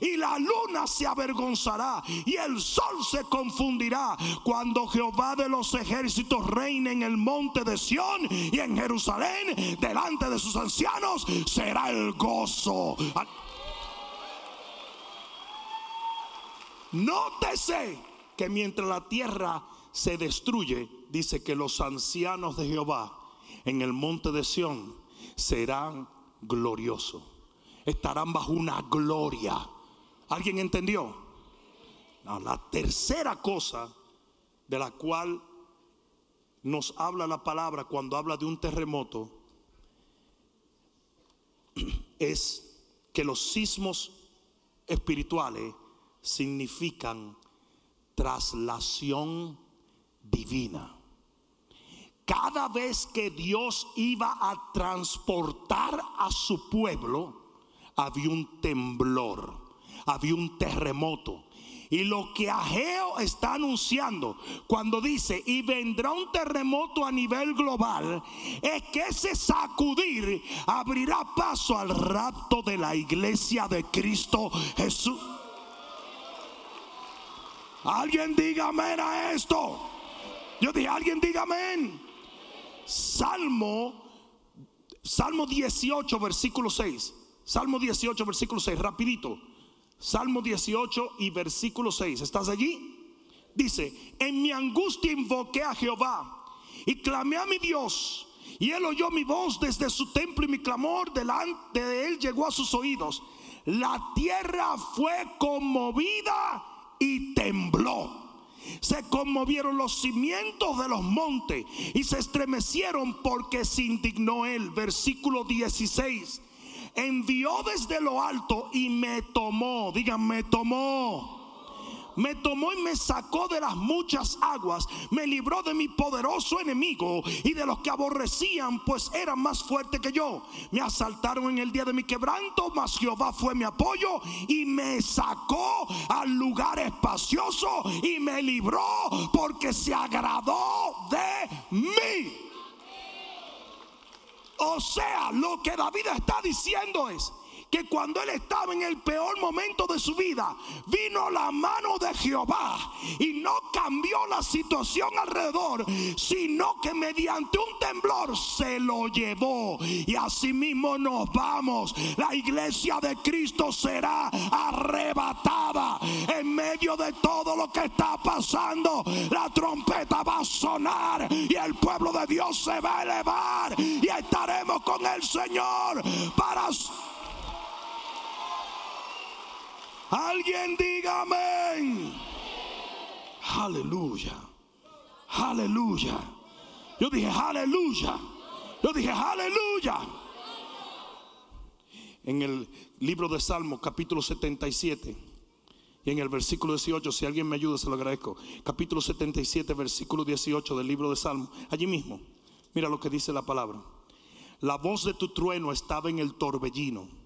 S1: y la luna se avergonzará y el sol se confundirá cuando Jehová de los ejércitos reine en el monte de Sión y en Jerusalén delante de sus ancianos será el gozo. Nótese que mientras la tierra se destruye, dice que los ancianos de Jehová en el monte de Sión serán gloriosos. Estarán bajo una gloria ¿Alguien entendió? la tercera cosa de la cual nos habla la palabra cuando habla de un terremoto es que los sismos espirituales significan traslación divina. Cada vez que Dios iba a transportar a su pueblo, había un temblor había un terremoto. Y lo que Ageo está anunciando cuando dice, y vendrá un terremoto a nivel global, es que ese sacudir abrirá paso al rapto de la iglesia de Cristo Jesús. Alguien diga amén a esto. Yo dije, alguien diga amén. Salmo, Salmo 18, versículo 6. Salmo 18, versículo 6, rapidito. Salmo 18 y versículo 6. ¿Estás allí? Dice, en mi angustia invoqué a Jehová y clamé a mi Dios. Y él oyó mi voz desde su templo y mi clamor delante de él llegó a sus oídos. La tierra fue conmovida y tembló. Se conmovieron los cimientos de los montes y se estremecieron porque se indignó él. Versículo 16 envió desde lo alto y me tomó, digan, me tomó. Me tomó y me sacó de las muchas aguas, me libró de mi poderoso enemigo y de los que aborrecían, pues eran más fuertes que yo. Me asaltaron en el día de mi quebranto, mas Jehová fue mi apoyo y me sacó al lugar espacioso y me libró porque se agradó de mí. O sea, lo que David está diciendo es, que cuando él estaba en el peor momento de su vida, vino la mano de Jehová y no cambió la situación alrededor, sino que mediante un temblor se lo llevó. Y asimismo nos vamos. La iglesia de Cristo será arrebatada en medio de todo lo que está pasando. La trompeta va a sonar y el pueblo de Dios se va a elevar y estaremos con el Señor para Alguien diga amén. Aleluya. Aleluya. Yo dije aleluya. Yo dije aleluya. En el libro de Salmos, capítulo 77, y en el versículo 18, si alguien me ayuda, se lo agradezco. Capítulo 77, versículo 18 del libro de Salmos, allí mismo. Mira lo que dice la palabra. La voz de tu trueno estaba en el torbellino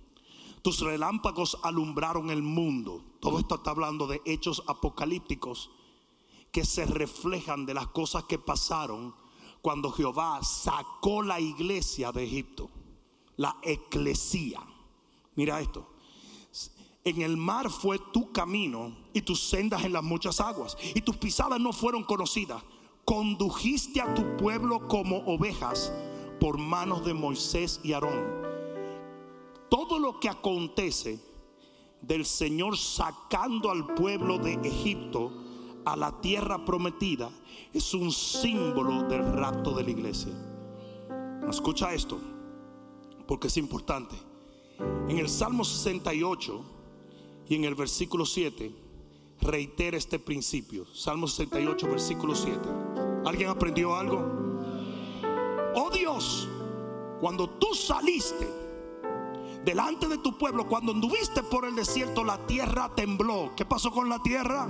S1: tus relámpagos alumbraron el mundo. Todo esto está hablando de hechos apocalípticos que se reflejan de las cosas que pasaron cuando Jehová sacó la iglesia de Egipto, la eclesía. Mira esto. En el mar fue tu camino y tus sendas en las muchas aguas, y tus pisadas no fueron conocidas. Condujiste a tu pueblo como ovejas por manos de Moisés y Aarón. Todo lo que acontece del Señor sacando al pueblo de Egipto a la tierra prometida es un símbolo del rapto de la iglesia. Escucha esto, porque es importante. En el Salmo 68 y en el versículo 7 reitera este principio. Salmo 68, versículo 7. ¿Alguien aprendió algo? Oh Dios, cuando tú saliste delante de tu pueblo, cuando anduviste por el desierto, la tierra tembló. ¿Qué pasó con la tierra?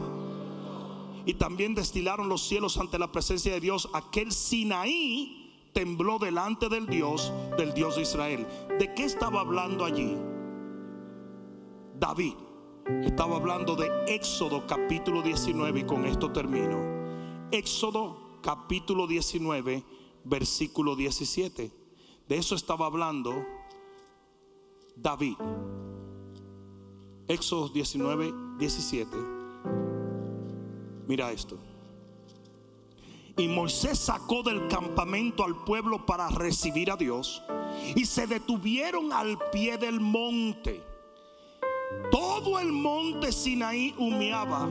S1: Y también destilaron los cielos ante la presencia de Dios. Aquel Sinaí tembló delante del Dios, del Dios de Israel. ¿De qué estaba hablando allí? David. Estaba hablando de Éxodo capítulo 19 y con esto termino. Éxodo capítulo 19, versículo 17. De eso estaba hablando David. Éxodo 19, 17. Mira esto. Y Moisés sacó del campamento al pueblo para recibir a Dios. Y se detuvieron al pie del monte. Todo el monte Sinaí humeaba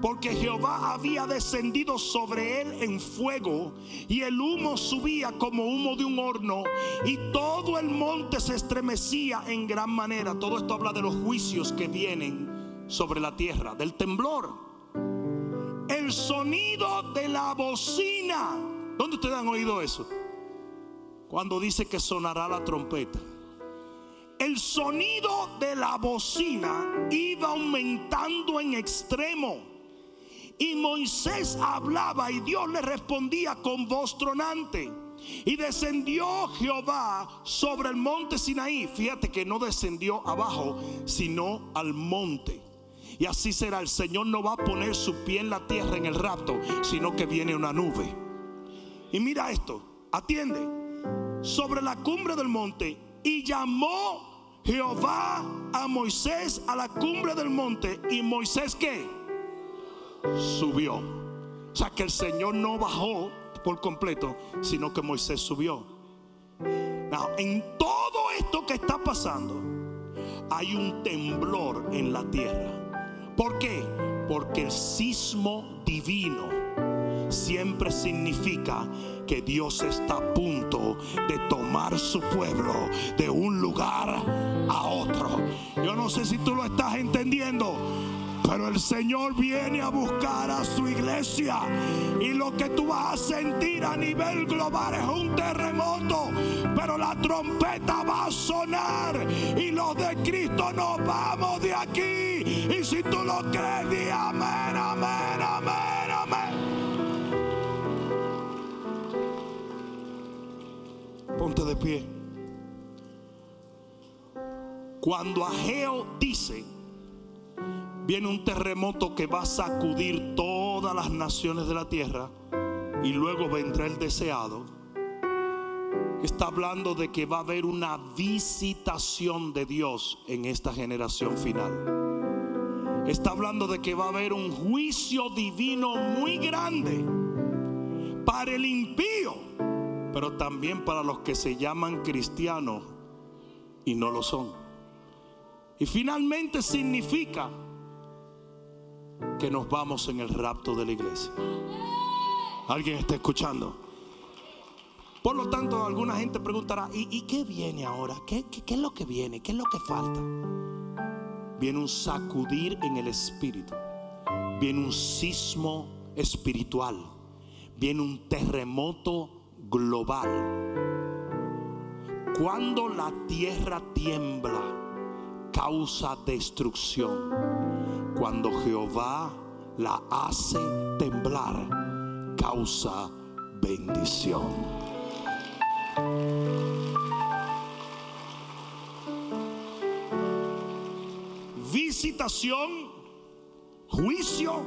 S1: porque Jehová había descendido sobre él en fuego y el humo subía como humo de un horno y todo el monte se estremecía en gran manera. Todo esto habla de los juicios que vienen sobre la tierra, del temblor. El sonido de la bocina. ¿Dónde ustedes han oído eso? Cuando dice que sonará la trompeta. El sonido de la bocina iba aumentando en extremo. Y Moisés hablaba y Dios le respondía con voz tronante. Y descendió Jehová sobre el monte Sinaí. Fíjate que no descendió abajo, sino al monte. Y así será, el Señor no va a poner su pie en la tierra en el rapto, sino que viene una nube. Y mira esto, atiende, sobre la cumbre del monte. Y llamó Jehová a Moisés a la cumbre del monte. ¿Y Moisés qué? Subió. O sea que el Señor no bajó por completo, sino que Moisés subió. en todo esto que está pasando, hay un temblor en la tierra. ¿Por qué? Porque el sismo divino siempre significa que Dios está a punto de tomar su pueblo de un lugar a otro. Yo no sé si tú lo estás entendiendo. Pero el Señor viene a buscar a su iglesia. Y lo que tú vas a sentir a nivel global es un terremoto. Pero la trompeta va a sonar. Y los de Cristo nos vamos de aquí. Y si tú lo crees, di amén, amén, amén, amén. Ponte de pie. Cuando Ageo dice viene un terremoto que va a sacudir todas las naciones de la tierra y luego vendrá el deseado. Está hablando de que va a haber una visitación de Dios en esta generación final. Está hablando de que va a haber un juicio divino muy grande para el impío, pero también para los que se llaman cristianos y no lo son. Y finalmente significa que nos vamos en el rapto de la iglesia. ¿Alguien está escuchando? Por lo tanto, alguna gente preguntará, ¿y, qué viene ahora? ¿Qué, qué es lo que viene? ¿Qué es lo que falta? Viene un sacudir en el espíritu. Viene un sismo espiritual. Viene un terremoto global. Cuando la tierra tiembla, causa destrucción cuando Jehová la hace temblar, causa bendición. Visitación, juicio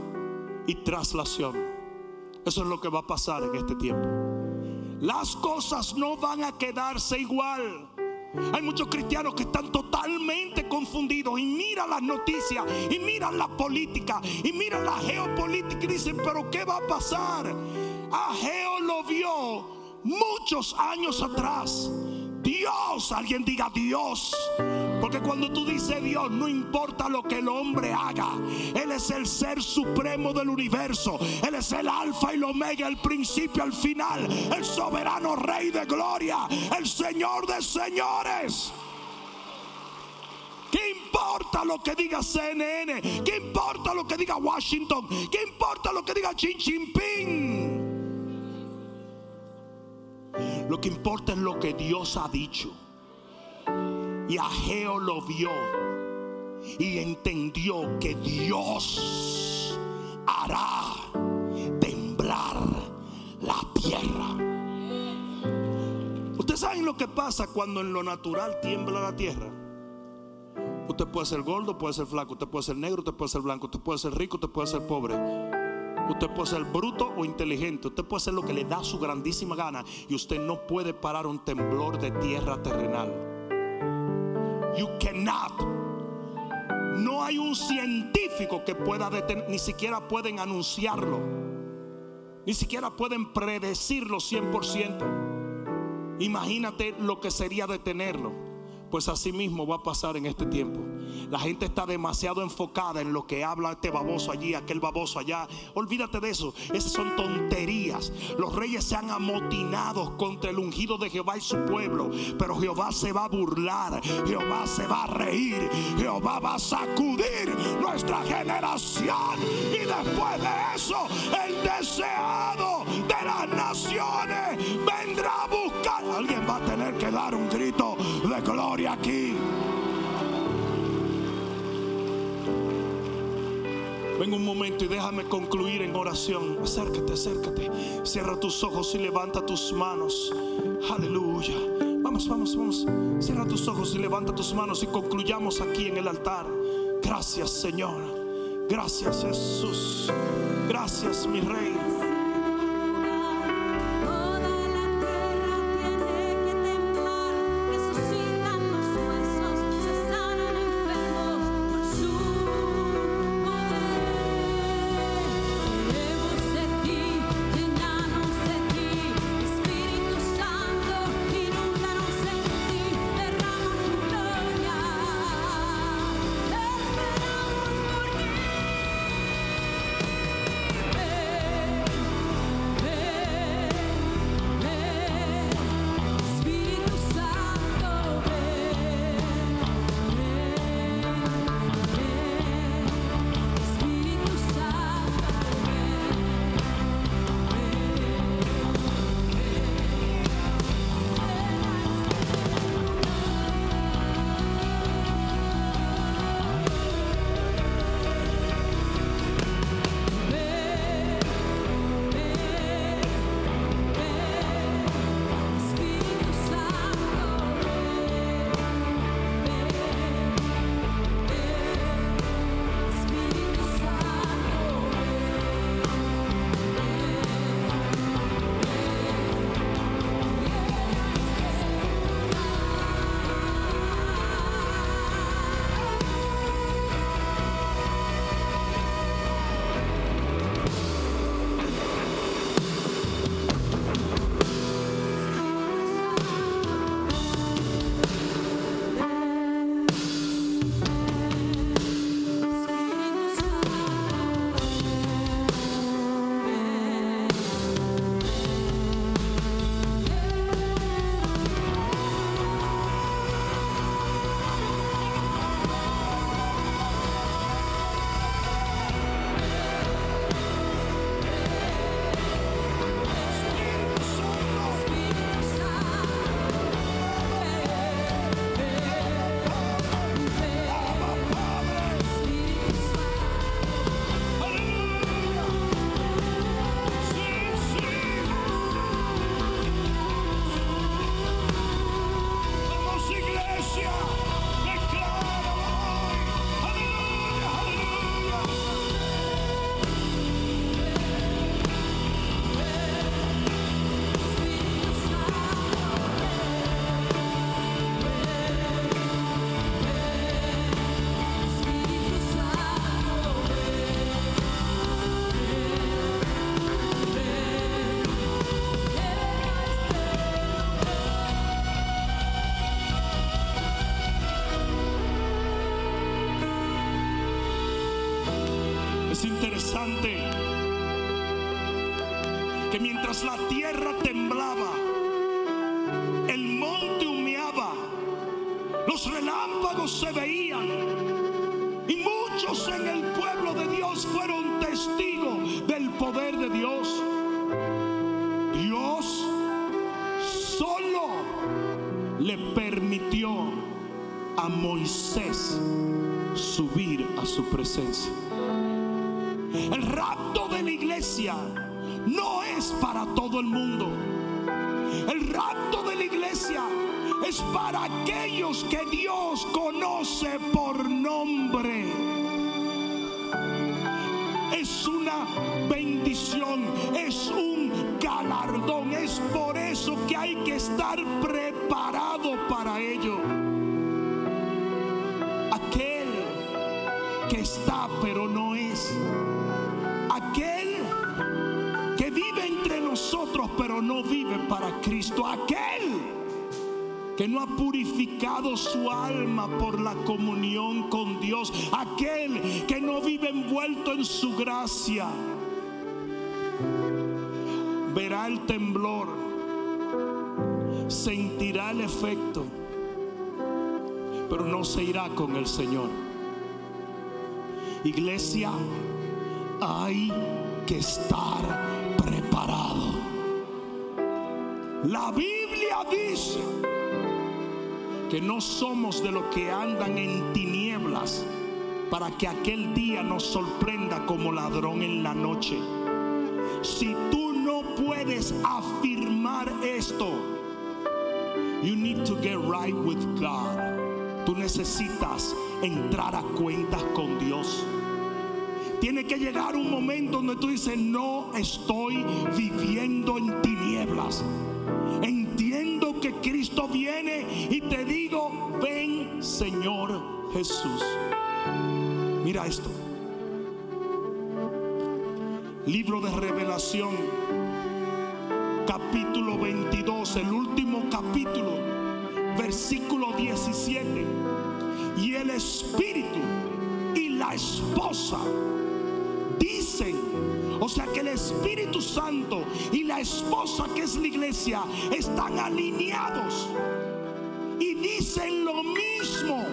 S1: y traslación. Eso es lo que va a pasar en este tiempo. Las cosas no van a quedarse igual. Hay muchos cristianos que están totalmente confundidos y miran las noticias y miran la política y miran la geopolítica y dicen, pero ¿qué va a pasar? Ageo lo vio muchos años atrás. Dios, alguien diga Dios. Porque cuando tú dices Dios, no importa lo que el hombre haga. Él es el ser supremo del universo. Él es el alfa y el omega, el principio, el final. El soberano rey de gloria. El señor de señores. ¿Qué importa lo que diga CNN? ¿Qué importa lo que diga Washington? ¿Qué importa lo que diga Xi Jinping? Lo que importa es lo que Dios ha dicho. Y Ageo lo vio y entendió que Dios hará temblar la tierra. Ustedes saben lo que pasa cuando en lo natural tiembla la tierra. Usted puede ser gordo, puede ser flaco, usted puede ser negro, usted puede ser blanco, usted puede ser rico, usted puede ser pobre. Usted puede ser bruto o inteligente. Usted puede ser lo que le da su grandísima gana. Y usted no puede parar un temblor de tierra terrenal. You cannot. No hay un científico que pueda detener, ni siquiera pueden anunciarlo. Ni siquiera pueden predecirlo 100%. Imagínate lo que sería detenerlo. Pues así mismo va a pasar en este tiempo. La gente está demasiado enfocada en lo que habla este baboso allí, aquel baboso allá. Olvídate de eso. Esas son tonterías. Los reyes se han amotinado contra el ungido de Jehová y su pueblo. Pero Jehová se va a burlar. Jehová se va a reír. Jehová va a sacudir nuestra generación. Y después de eso, el deseado de las naciones vendrá a buscar. Alguien va a tener que dar un grito de gloria aquí. Ven un momento y déjame concluir en oración. Acércate, acércate. Cierra tus ojos y levanta tus manos. Aleluya. Vamos, vamos, vamos. Cierra tus ojos y levanta tus manos y concluyamos aquí en el altar. Gracias, Señor. Gracias, Jesús. Gracias, mi Rey. El rapto de la iglesia no es para todo el mundo. El rapto de la iglesia es para aquellos que Dios conoce por nombre. Es una bendición, es un galardón. Es por eso que hay que estar Cristo. Aquel que no ha purificado su alma por la comunión con Dios. Aquel que no vive envuelto en su gracia. Verá el temblor. Sentirá el efecto. Pero no se irá con el Señor. Iglesia, hay que estar La Biblia dice que no somos de los que andan en tinieblas para que aquel día nos sorprenda como ladrón en la noche. Si tú no puedes afirmar esto, you need to get right with God. Tú necesitas entrar a cuentas con Dios. Tiene que llegar un momento donde tú dices, no estoy viviendo en tinieblas. Entiendo que Cristo viene y te digo, ven Señor Jesús. Mira esto. Libro de revelación, capítulo 22, el último capítulo, versículo 17. Y el Espíritu y la esposa dicen, o sea que el Espíritu Santo y la esposa que es la iglesia están alineados y dicen lo mismo.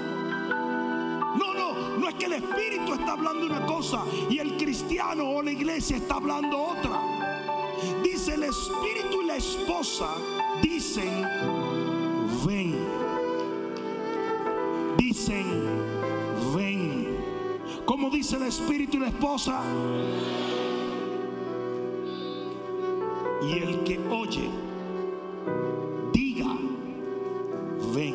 S1: No, no, no es que el Espíritu está hablando una cosa y el cristiano o la iglesia está hablando otra. Dice el Espíritu y la esposa dicen, ven. Dicen, ven. ¿Cómo dice el Espíritu y la esposa? Y el que oye, diga, ven.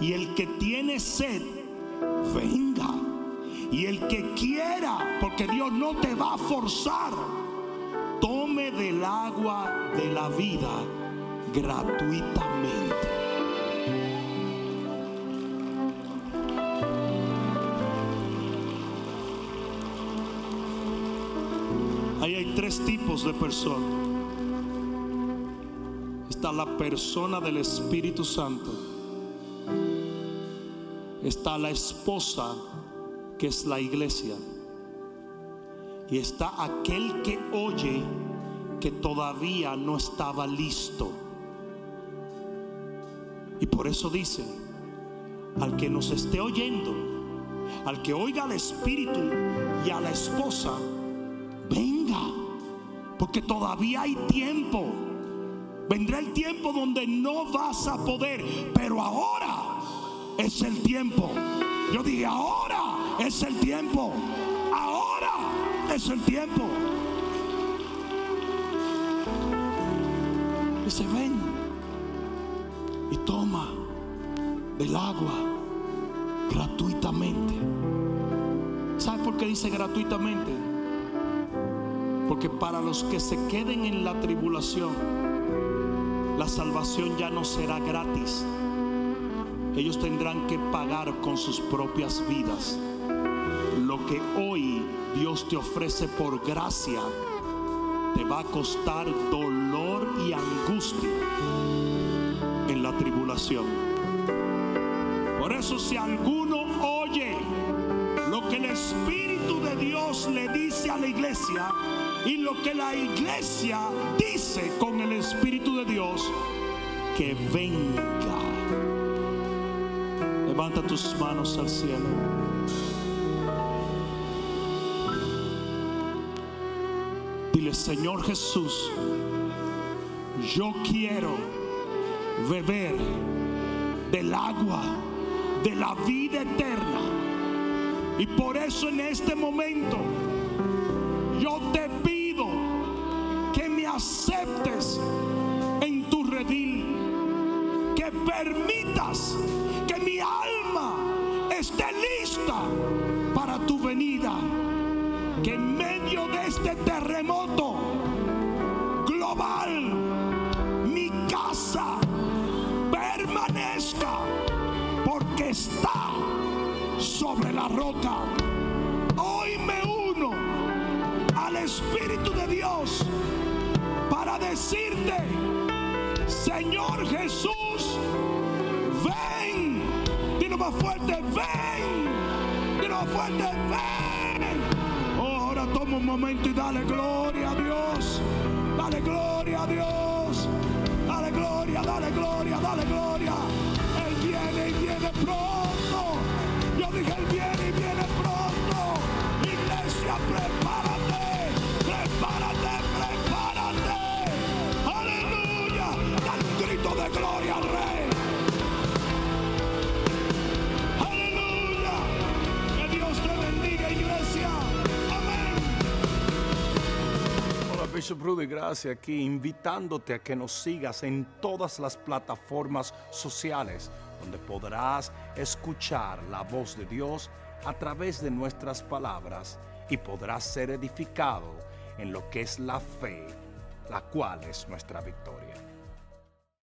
S1: Y el que tiene sed, venga. Y el que quiera, porque Dios no te va a forzar, tome del agua de la vida gratuitamente. Tres tipos de personas. Está la persona del Espíritu Santo. Está la esposa que es la iglesia. Y está aquel que oye que todavía no estaba listo. Y por eso dice, al que nos esté oyendo, al que oiga al Espíritu y a la esposa, venga, porque todavía hay tiempo. Vendrá el tiempo donde no vas a poder, pero ahora es el tiempo. Yo dije, ahora es el tiempo. Ahora es el tiempo. Dice, ven y toma del agua gratuitamente. ¿Sabe por qué dice gratuitamente? Porque para los que se queden en la tribulación, la salvación ya no será gratis. Ellos tendrán que pagar con sus propias vidas. Lo que hoy Dios te ofrece por gracia, te va a costar dolor y angustia en la tribulación. Por eso si alguno oye lo que el Espíritu de Dios le dice a la iglesia y lo que la iglesia dice con el Espíritu de Dios que venga. Levanta tus manos al cielo. Dile, Señor Jesús, yo quiero beber del agua de la vida eterna. Y por eso en este momento que mi alma esté lista para tu venida, que en medio de este terremoto global mi casa permanezca porque está sobre la roca. Hoy me uno al Espíritu de Dios para decirte, Señor Jesús, más fuerte, ven. Dilo fuerte, ven. Oh, ahora toma un momento y dale gloria a Dios. Dale gloria a Dios.
S2: Bishop Rudy, gracias aquí, invitándote a que nos sigas en todas las plataformas sociales, donde podrás escuchar la voz de Dios a través de nuestras palabras y podrás ser edificado en lo que es la fe, la cual es nuestra victoria.